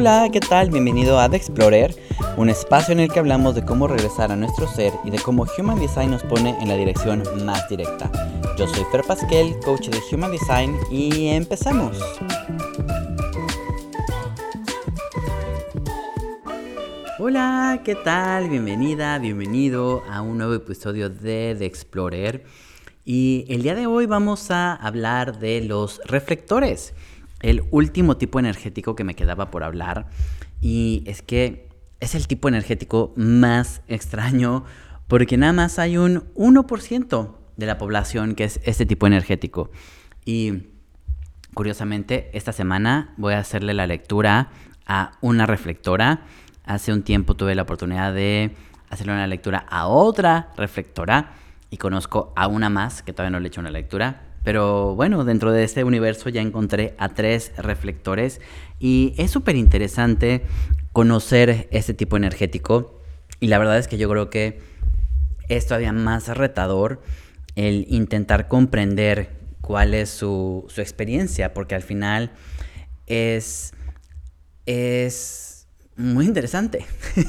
Hola, ¿qué tal? Bienvenido a The Explorer, un espacio en el que hablamos de cómo regresar a nuestro ser y de cómo Human Design nos pone en la dirección más directa. Yo soy Fer Pasquel, coach de Human Design, y empezamos. Hola, ¿qué tal? Bienvenida, bienvenido a un nuevo episodio de The Explorer. Y el día de hoy vamos a hablar de los reflectores el último tipo energético que me quedaba por hablar y es que es el tipo energético más extraño porque nada más hay un 1% de la población que es este tipo energético. Y curiosamente, esta semana voy a hacerle la lectura a una reflectora. Hace un tiempo tuve la oportunidad de hacerle una lectura a otra reflectora y conozco a una más que todavía no le he hecho una lectura. Pero bueno, dentro de este universo ya encontré a tres reflectores y es súper interesante conocer este tipo energético. Y la verdad es que yo creo que es todavía más retador el intentar comprender cuál es su, experiencia, porque al final es, es muy interesante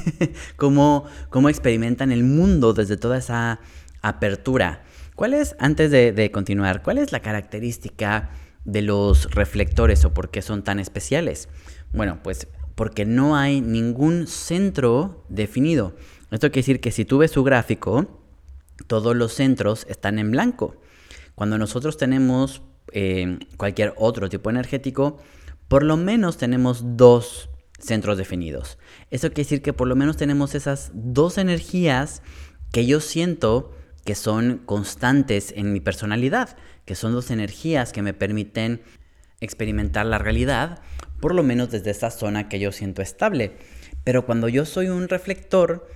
cómo, cómo experimentan el mundo desde toda esa apertura. ¿Cuál es, antes de, continuar, cuál es la característica de los reflectores o por qué son tan especiales? Bueno, pues porque no hay ningún centro definido. Esto quiere decir que si tú ves su gráfico, todos los centros están en blanco. Cuando nosotros tenemos eh, cualquier otro tipo energético, por lo menos tenemos dos centros definidos. Eso quiere decir que por lo menos tenemos esas dos energías que yo siento que son constantes en mi personalidad, que son dos energías que me permiten experimentar la realidad, por lo menos desde esa zona que yo siento estable. Pero cuando yo soy un reflector,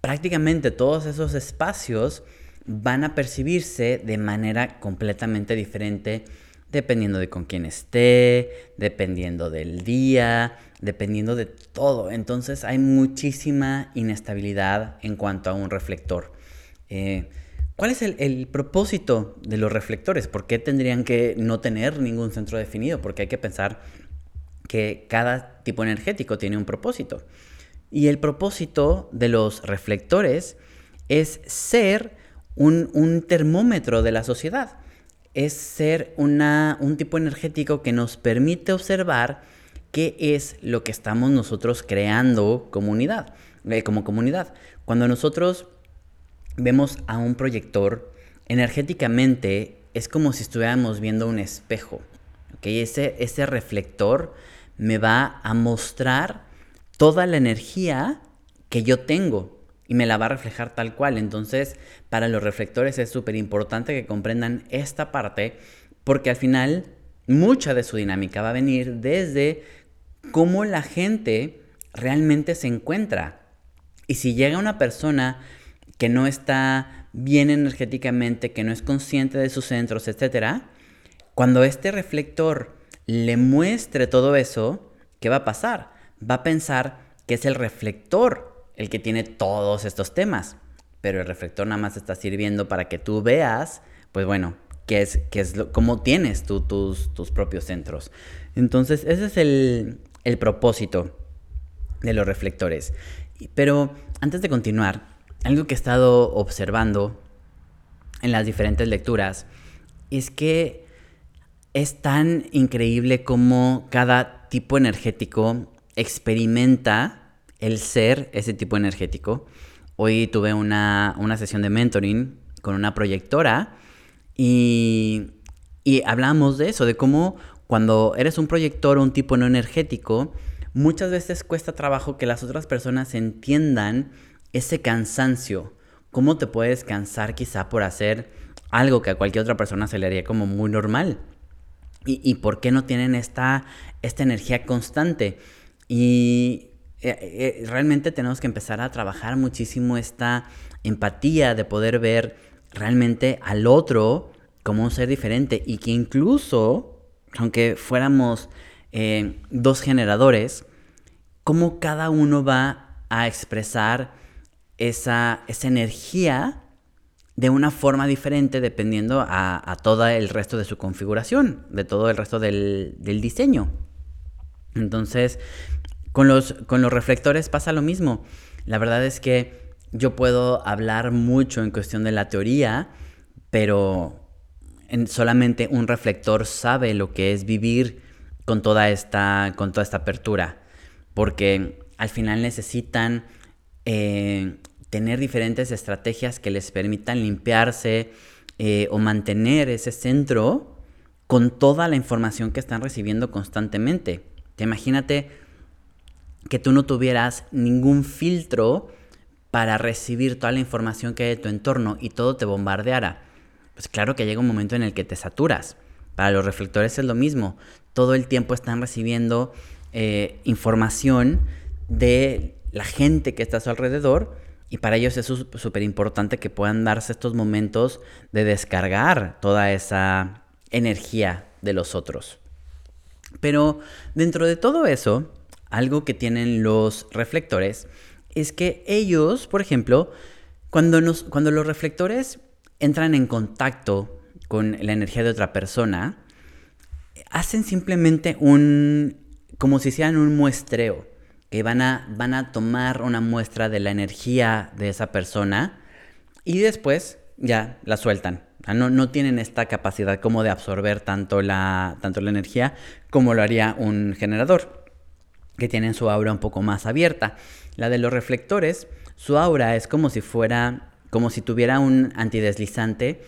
prácticamente todos esos espacios van a percibirse de manera completamente diferente dependiendo de con quién esté, dependiendo del día, dependiendo de todo. Entonces hay muchísima inestabilidad en cuanto a un reflector. Eh, ¿Cuál es el, propósito de los reflectores? ¿Por qué tendrían que no tener ningún centro definido? Porque hay que pensar que cada tipo energético tiene un propósito. Y el propósito de los reflectores es ser un, termómetro de la sociedad. Es ser un tipo energético que nos permite observar qué es lo que estamos nosotros creando comunidad, eh, como comunidad. Cuando nosotros vemos a un proyector, energéticamente es como si estuviéramos viendo un espejo. Ese, ese reflector me va a mostrar toda la energía que yo tengo y me la va a reflejar tal cual. Entonces, para los reflectores es súper importante que comprendan esta parte porque al final mucha de su dinámica va a venir desde cómo la gente realmente se encuentra. Y si llega una persona que no está bien energéticamente, que no es consciente de sus centros, etc., cuando este reflector le muestre todo eso, ¿qué va a pasar? Va a pensar que es el reflector el que tiene todos estos temas, pero el reflector nada más está sirviendo para que tú veas, pues bueno, qué es, qué es lo, cómo tienes tú tus, tus propios centros. Entonces, ese es el, el propósito de los reflectores. Pero antes de continuar, algo que he estado observando en las diferentes lecturas es que es tan increíble como cada tipo energético experimenta el ser ese tipo energético. Hoy tuve una, sesión de mentoring con una proyectora y, y hablamos de eso, de cómo cuando eres un proyector o un tipo no energético, muchas veces cuesta trabajo que las otras personas entiendan ese cansancio, ¿cómo te puedes cansar quizá por hacer algo que a cualquier otra persona se le haría como muy normal? ¿Y, por qué no tienen esta, esta energía constante? Y eh, eh, realmente tenemos que empezar a trabajar muchísimo esta empatía de poder ver realmente al otro como un ser diferente y que incluso, aunque fuéramos eh, dos generadores, cómo cada uno va a expresar esa, energía de una forma diferente dependiendo a, todo el resto de su configuración, de todo el resto del, diseño. Entonces, Con los, con los reflectores pasa lo mismo. La verdad es que yo puedo hablar mucho en cuestión de la teoría, pero solamente un reflector sabe lo que es vivir con toda esta, con toda esta apertura, porque al final necesitan eh, tener diferentes estrategias que les permitan limpiarse eh, o mantener ese centro con toda la información que están recibiendo constantemente. Te imagínate que tú no tuvieras ningún filtro para recibir toda la información que hay de tu entorno y todo te bombardeara. Pues claro que llega un momento en el que te saturas. Para los reflectores es lo mismo. Todo el tiempo están recibiendo eh, información de la gente que está a su alrededor y para ellos es súper importante que puedan darse estos momentos de descargar toda esa energía de los otros. Pero dentro de todo eso, algo que tienen los reflectores es que ellos, por ejemplo, cuando, nos, cuando los reflectores entran en contacto con la energía de otra persona, hacen simplemente un, como si hicieran un muestreo, que van a, van a tomar una muestra de la energía de esa persona y después ya la sueltan. No, no, tienen esta capacidad como de absorber tanto la, tanto la energía como lo haría un generador, que tienen su aura un poco más abierta. La de los reflectores, su aura es como si fuera, como si tuviera un antideslizante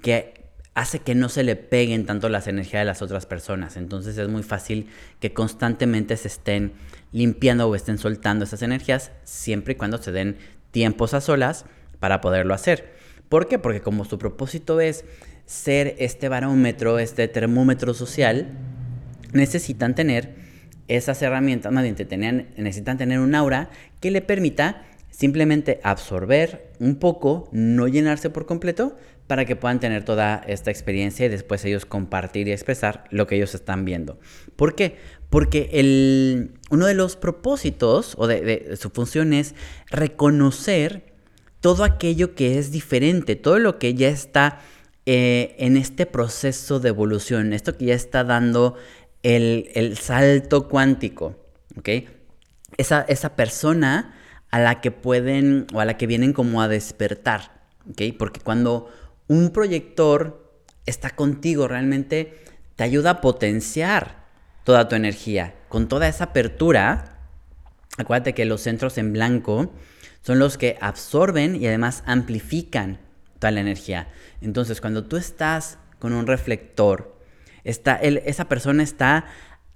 que hace que no se le peguen tanto las energías de las otras personas. Entonces es muy fácil que constantemente se estén limpiando o estén soltando esas energías siempre y cuando se den tiempos a solas para poderlo hacer. ¿Por qué? Porque como su propósito es ser este barómetro, este termómetro social, necesitan tener esas herramientas, necesitan tener un aura que le permita simplemente absorber un poco, no llenarse por completo, para que puedan tener toda esta experiencia y después ellos compartir y expresar lo que ellos están viendo. ¿Por qué? Porque el, uno de los propósitos o de, su función es reconocer todo aquello que es diferente, todo lo que ya está eh, en este proceso de evolución, esto que ya está dando el, salto cuántico, ¿ok? Esa, esa persona a la que pueden o a la que vienen como a despertar, ¿ok? Porque cuando un proyector está contigo realmente te ayuda a potenciar toda tu energía. Con toda esa apertura, acuérdate que los centros en blanco son los que absorben y además amplifican toda la energía. Entonces, cuando tú estás con un reflector esa persona está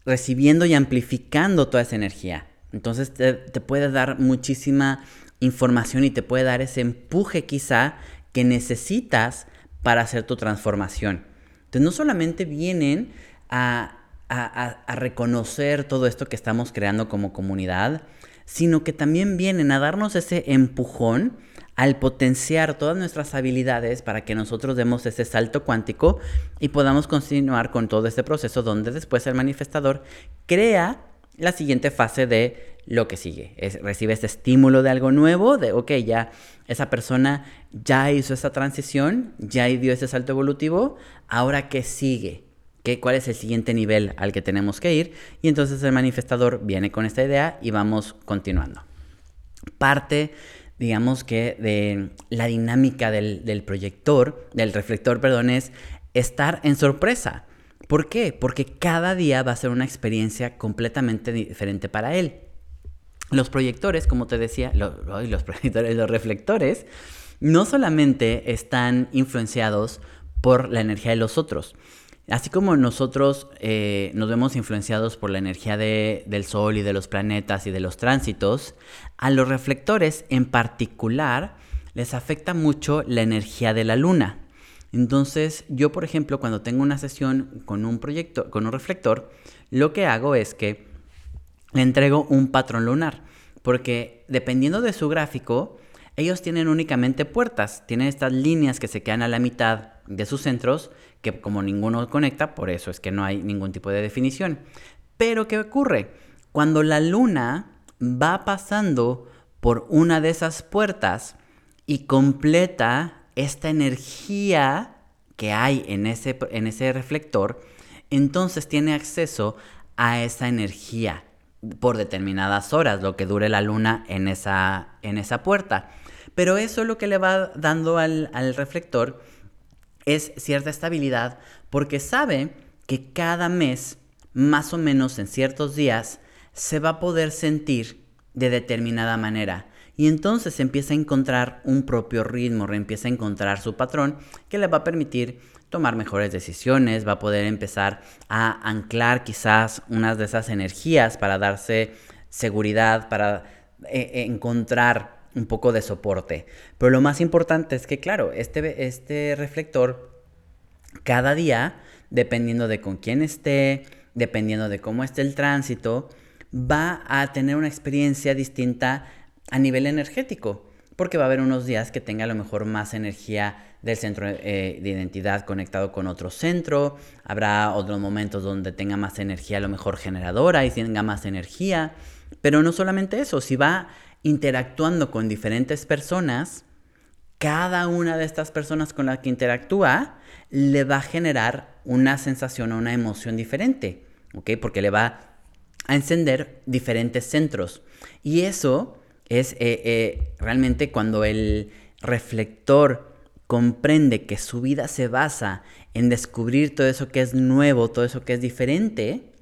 recibiendo y amplificando toda esa energía. Entonces te, puede dar muchísima información y te puede dar ese empuje quizá que necesitas para hacer tu transformación. Entonces no solamente vienen a, a, reconocer todo esto que estamos creando como comunidad, sino que también vienen a darnos ese empujón al potenciar todas nuestras habilidades para que nosotros demos ese salto cuántico y podamos continuar con todo este proceso donde después el manifestador crea la siguiente fase de lo que sigue. recibe este estímulo de algo nuevo, de, ok, ya esa persona ya hizo esa transición, ya dio ese salto evolutivo, ahora qué sigue, ¿Qué, cuál es el siguiente nivel al que tenemos que ir, y entonces el manifestador viene con esta idea y vamos continuando. Parte digamos que de la dinámica del, proyector, del reflector, perdón, es estar en sorpresa. ¿Por qué? Porque cada día va a ser una experiencia completamente diferente para él. Los proyectores, como te decía, los proyectores, los reflectores, no solamente están influenciados por la energía de los otros, Así como nosotros eh, nos vemos influenciados por la energía del Sol y de los planetas y de los tránsitos, a los reflectores en particular les afecta mucho la energía de la Luna. Entonces, yo, por ejemplo, cuando tengo una sesión con un proyecto, con un reflector, lo que hago es que le entrego un patrón lunar, porque dependiendo de su gráfico, ellos tienen únicamente puertas, tienen estas líneas que se quedan a la mitad de sus centros que como ninguno conecta, por eso es que no hay ningún tipo de definición. Pero ¿qué ocurre? Cuando la luna va pasando por una de esas puertas y completa esta energía que hay en ese, en ese reflector, entonces tiene acceso a esa energía por determinadas horas, lo que dure la luna en esa, en esa puerta. Pero eso lo que le va dando al, al reflector es cierta estabilidad porque sabe que cada mes, más o menos en ciertos días, se va a poder sentir de determinada manera. Y entonces empieza a encontrar un propio ritmo, empieza a encontrar su patrón que le va a permitir tomar mejores decisiones, va a poder empezar a anclar quizás unas de esas energías para darse seguridad, para eh, encontrar un poco de soporte. Pero lo más importante es que, claro, este, este reflector cada día, dependiendo de con quién esté, dependiendo de cómo esté el tránsito, va a tener una experiencia distinta a nivel energético, porque va a haber unos días que tenga a lo mejor más energía del centro eh, de identidad conectado con otro centro, habrá otros momentos donde tenga más energía a lo mejor generadora y tenga más energía, pero no solamente eso, si va interactuando con diferentes personas, cada una de estas personas con las que interactúa le va a generar una sensación o una emoción diferente, ¿ok? Porque le va a encender diferentes centros. Y eso es eh, eh, realmente cuando el reflector comprende que su vida se basa en descubrir todo eso que es nuevo, todo eso que es diferente,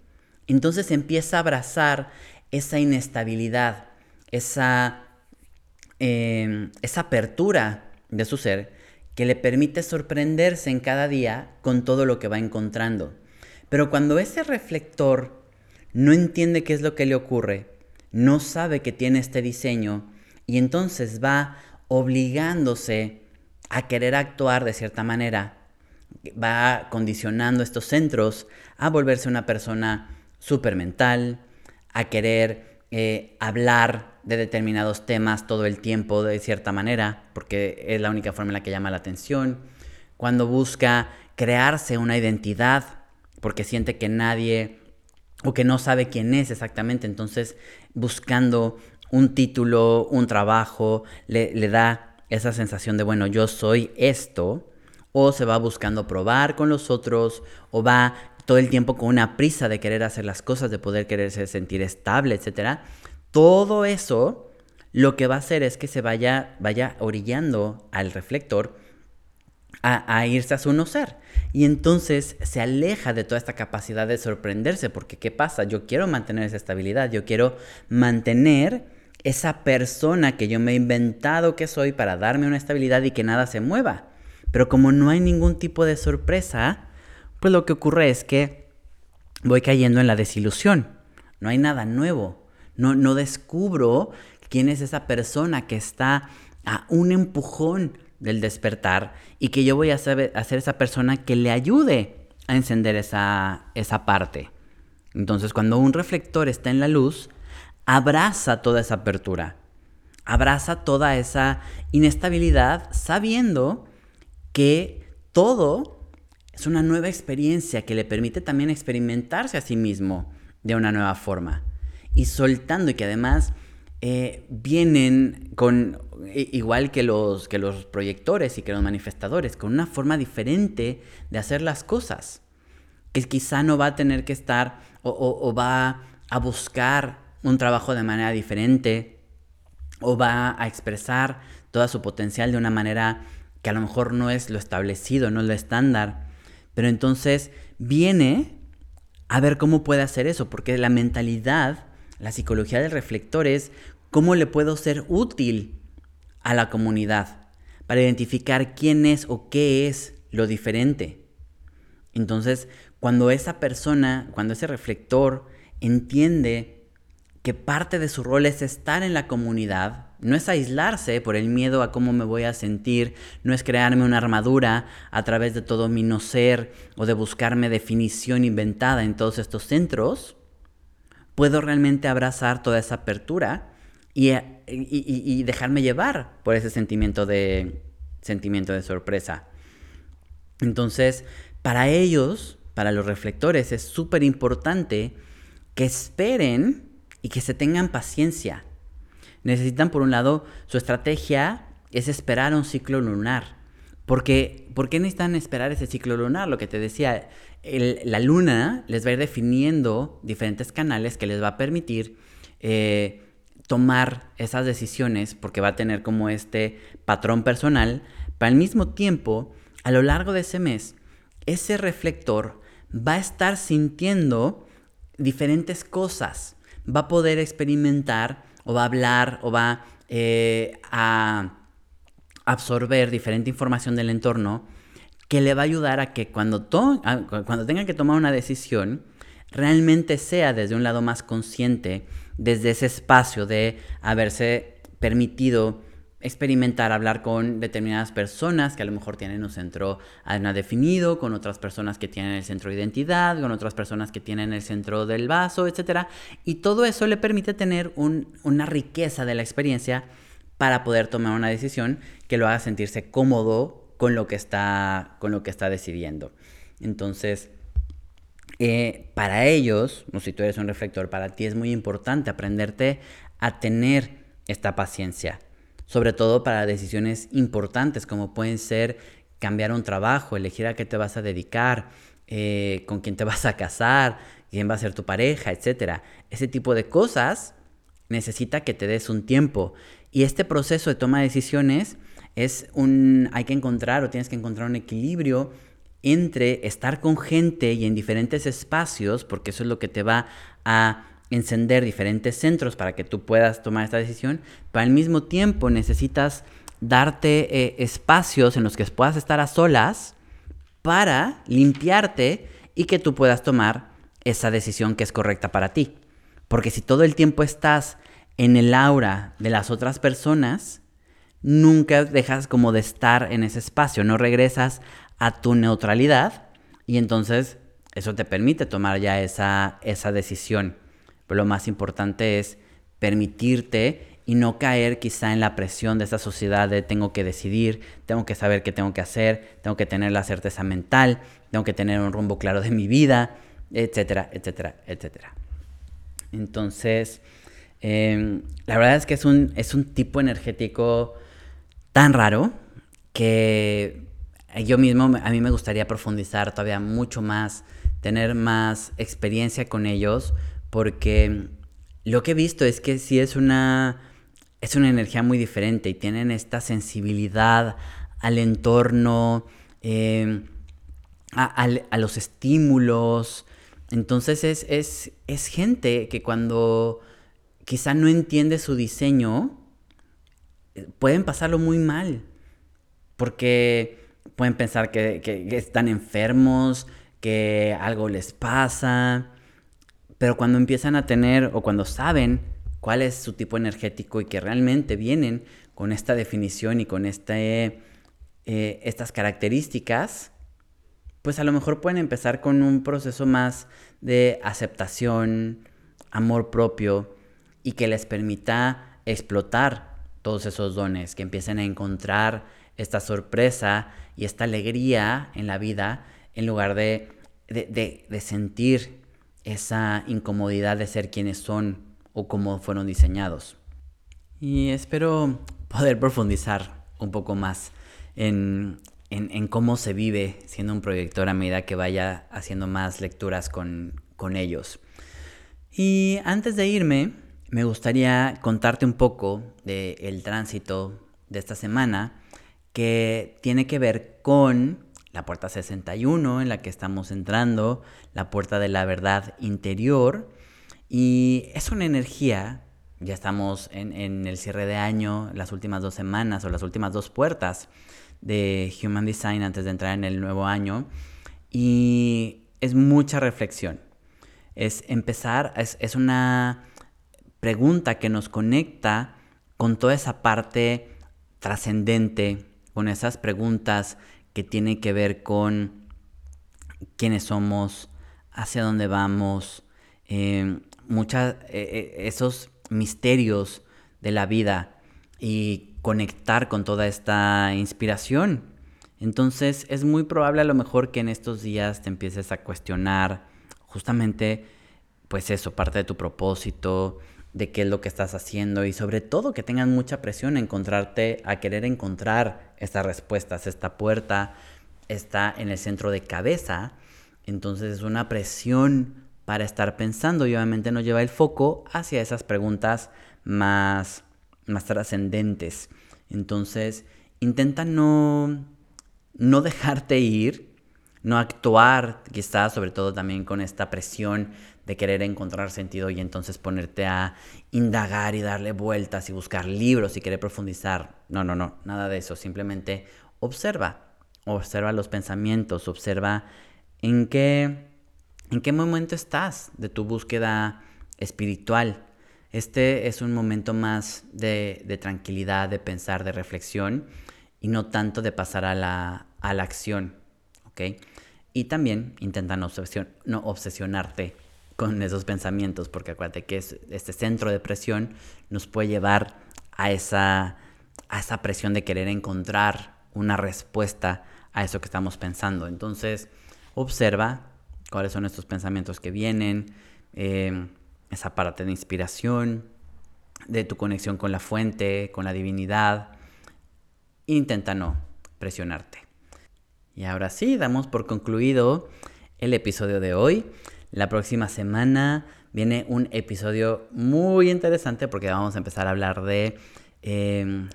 entonces empieza a abrazar esa inestabilidad, esa, em, esa apertura de su ser que le permite sorprenderse en cada día con todo lo que va encontrando. Pero cuando ese reflector no entiende qué es lo que le ocurre, no sabe que tiene este diseño y entonces va obligándose a querer actuar de cierta manera, va condicionando estos centros a volverse una persona súper mental, a querer eh, hablar de determinados temas todo el tiempo de cierta manera, porque es la única forma en la que llama la atención, cuando busca crearse una identidad, porque siente que nadie o que no sabe quién es exactamente, entonces buscando un título, un trabajo, le, le da esa sensación de, bueno, yo soy esto, o se va buscando probar con los otros, o va todo el tiempo con una prisa de querer hacer las cosas, de poder quererse sentir estable, etc. Todo eso lo que va a hacer es que se vaya, vaya orillando al reflector a, irse a su no ser. Y entonces se aleja de toda esta capacidad de sorprenderse, porque ¿qué pasa? Yo quiero mantener esa estabilidad, yo quiero mantener esa persona que yo me he inventado que soy para darme una estabilidad y que nada se mueva. Pero como no hay ningún tipo de sorpresa, pues lo que ocurre es que voy cayendo en la desilusión. No hay nada nuevo. No, no descubro quién es esa persona que está a un empujón del despertar y que yo voy a ser, esa persona que le ayude a encender esa, esa parte. Entonces cuando un reflector está en la luz, abraza toda esa apertura, abraza toda esa inestabilidad sabiendo que todo es una nueva experiencia que le permite también experimentarse a sí mismo de una nueva forma y soltando y que además eh, vienen con, igual que los, que los proyectores y que los manifestadores, con una forma diferente de hacer las cosas, que quizá no va a tener que estar o, va a buscar un trabajo de manera diferente o va a expresar toda su potencial de una manera que a lo mejor no es lo establecido, no es lo estándar, pero entonces viene a ver cómo puede hacer eso, porque la mentalidad la psicología del reflector es cómo le puedo ser útil a la comunidad para identificar quién es o qué es lo diferente. Entonces, cuando esa persona, cuando ese reflector entiende que parte de su rol es estar en la comunidad, no es aislarse por el miedo a cómo me voy a sentir, no es crearme una armadura a través de todo mi no ser o de buscarme definición inventada en todos estos centros, puedo realmente abrazar toda esa apertura eh, y, dejarme llevar por ese sentimiento de, sentimiento de sorpresa. Entonces, para ellos, para los reflectores, es súper importante que esperen y que se tengan paciencia. Necesitan, por un lado, su estrategia es esperar un ciclo lunar. ¿Por qué necesitan esperar ese ciclo lunar? Lo que te decía, la luna les va a ir definiendo diferentes canales que les va a permitir eh, tomar esas decisiones porque va a tener como este patrón personal, pero al mismo tiempo, a lo largo de ese mes, ese reflector va a estar sintiendo diferentes cosas, va a poder experimentar o va a hablar o va eh, a absorber diferente información del entorno que le va a ayudar a que cuando, cuando tenga que tomar una decisión, realmente sea desde un lado más consciente, desde ese espacio de haberse permitido experimentar, hablar con determinadas personas que a lo mejor tienen un centro definido, con otras personas que tienen el centro de identidad, con otras personas que tienen el centro del vaso, etc. Y todo eso le permite tener una riqueza de la experiencia para poder tomar una decisión que lo haga sentirse cómodo con lo que está, con lo que está decidiendo. Entonces, eh, para ellos, o si tú eres un reflector, para ti es muy importante aprenderte a tener esta paciencia, sobre todo para decisiones importantes como pueden ser cambiar un trabajo, elegir a qué te vas a dedicar, eh, con quién te vas a casar, quién va a ser tu pareja, etc. Ese tipo de cosas necesita que te des un tiempo y este proceso de toma de decisiones es un, hay que encontrar o tienes que encontrar un equilibrio entre estar con gente y en diferentes espacios, porque eso es lo que te va a encender diferentes centros para que tú puedas tomar esta decisión, pero al mismo tiempo necesitas darte eh, espacios en los que puedas estar a solas para limpiarte y que tú puedas tomar esa decisión que es correcta para ti. Porque si todo el tiempo estás en el aura de las otras personas, nunca dejas como de estar en ese espacio, no regresas a tu neutralidad y entonces eso te permite tomar ya esa, esa decisión. Pero lo más importante es permitirte y no caer quizá en la presión de esta sociedad de tengo que decidir, tengo que saber qué tengo que hacer, tengo que tener la certeza mental, tengo que tener un rumbo claro de mi vida, etcétera, etcétera, etcétera. Entonces, Em, la verdad es que es un, es un tipo energético tan raro que yo mismo, a mí me gustaría profundizar todavía mucho más, tener más experiencia con ellos, porque lo que he visto es que sí es una, es una energía muy diferente y tienen esta sensibilidad al entorno, em, a, los estímulos. Entonces es, es, es gente que cuando quizá no entiende su diseño, eh, pueden pasarlo muy mal. Porque pueden pensar que, están enfermos, que algo les pasa. Pero cuando empiezan a tener o cuando saben cuál es su tipo energético y que realmente vienen con esta definición y con este, eh, estas características, pues a lo mejor pueden empezar con un proceso más de aceptación, amor propio y que les permita explotar todos esos dones, que empiecen a encontrar esta sorpresa y esta alegría en la vida en lugar de, de, sentir esa incomodidad de ser quienes son o cómo fueron diseñados. Y espero poder profundizar un poco más en, en, cómo se vive siendo un proyector a medida que vaya haciendo más lecturas con, con ellos. Y antes de irme, me gustaría contarte un poco del tránsito de esta semana que tiene que ver con la puerta 61 en la que estamos entrando, la puerta de la verdad interior. Y es una energía, ya estamos en, en, el cierre de año, las últimas dos semanas o las últimas dos puertas de Human Design antes de entrar en el nuevo año. Y es mucha reflexión. Es empezar, es, es una pregunta que nos conecta con toda esa parte trascendente, con esas preguntas que tienen que ver con quiénes somos, hacia dónde vamos, eh, muchas, eh, eh, esos misterios de la vida y conectar con toda esta inspiración. Entonces es muy probable a lo mejor que en estos días te empieces a cuestionar justamente pues eso, parte de tu propósito, de qué es lo que estás haciendo y sobre todo que tengan mucha presión a encontrarte, a querer encontrar estas respuestas. Esta puerta está en el centro de cabeza, entonces es una presión para estar pensando y obviamente nos lleva el foco hacia esas preguntas más, más trascendentes. Entonces, intenta no, no dejarte ir, no actuar quizás, sobre todo también con esta presión de querer encontrar sentido y entonces ponerte a indagar y darle vueltas y buscar libros y querer profundizar. No, no, no, nada de eso. Simplemente observa, observa los pensamientos, observa en qué ¿En qué momento estás de tu búsqueda espiritual? Este es un momento más de, tranquilidad, de pensar, de reflexión y no tanto de pasar a la, acción, ¿ok? Y también intenta no, obsesionarte con esos pensamientos, porque acuérdate que este centro de presión nos puede llevar a esa, a esa presión de querer encontrar una respuesta a eso que estamos pensando. Entonces, observa cuáles son estos pensamientos que vienen, eh, esa parte de inspiración, de tu conexión con la fuente, con la divinidad. Intenta no presionarte. Y ahora sí, damos por concluido el episodio de hoy. La próxima semana viene un episodio muy interesante porque vamos a empezar a hablar de... Em,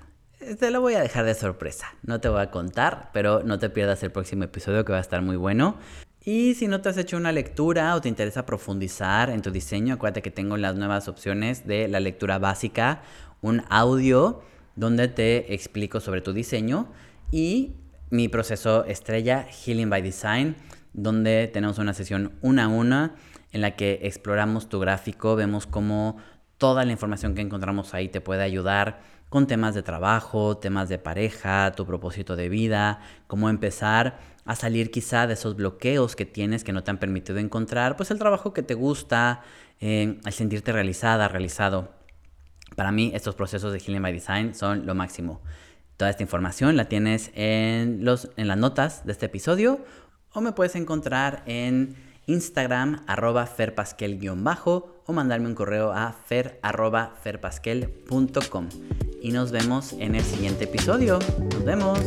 te lo voy a dejar de sorpresa, no te voy a contar, pero no te pierdas el próximo episodio que va a estar muy bueno. Y si no te has hecho una lectura o te interesa profundizar en tu diseño, acuérdate que tengo las nuevas opciones de la lectura básica, un audio donde te explico sobre tu diseño y mi proceso estrella Healing by Design, donde tenemos una sesión una a una en la que exploramos tu gráfico, vemos cómo toda la información que encontramos ahí te puede ayudar con temas de trabajo, temas de pareja, tu propósito de vida, cómo empezar a salir quizá de esos bloqueos que tienes que no te han permitido encontrar, pues el trabajo que te gusta, eh, al sentirte realizada, realizado. Para mí estos procesos de Healing by Design son lo máximo. Toda esta información la tienes en, los, en las notas de este episodio o me puedes encontrar en Instagram arroba ferpasquel-bajo o mandarme un correo a fer arroba ferpasquel.com y nos vemos en el siguiente episodio. Nos vemos.